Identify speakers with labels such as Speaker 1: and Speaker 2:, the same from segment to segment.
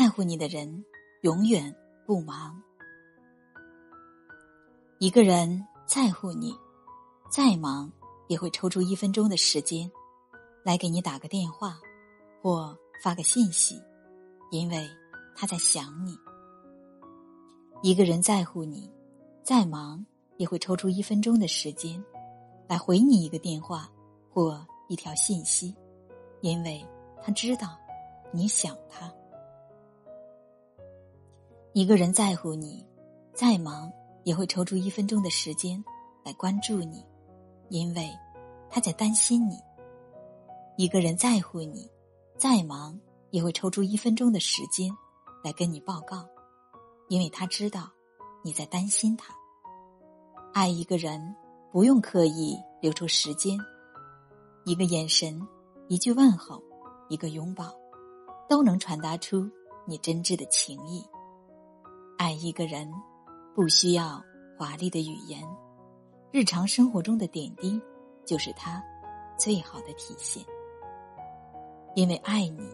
Speaker 1: 在乎你的人永远不忙。一个人在乎你，再忙也会抽出一分钟的时间，来给你打个电话，或发个信息，因为他在想你。一个人在乎你，再忙也会抽出一分钟的时间，来回你一个电话或一条信息，因为他知道你想他。一个人在乎你，再忙也会抽出一分钟的时间来关注你，因为他在担心你。一个人在乎你，再忙也会抽出一分钟的时间来跟你报告，因为他知道你在担心他。爱一个人不用刻意留出时间，一个眼神、一句问候、一个拥抱，都能传达出你真挚的情谊。爱一个人，不需要华丽的语言，日常生活中的点滴就是他最好的体现。因为爱你，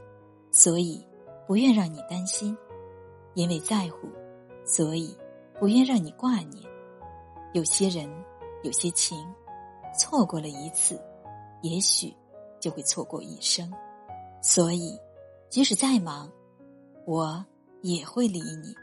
Speaker 1: 所以不愿让你担心；因为在乎，所以不愿让你挂念。有些人，有些情，错过了一次，也许就会错过一生。所以，即使再忙，我也会理你。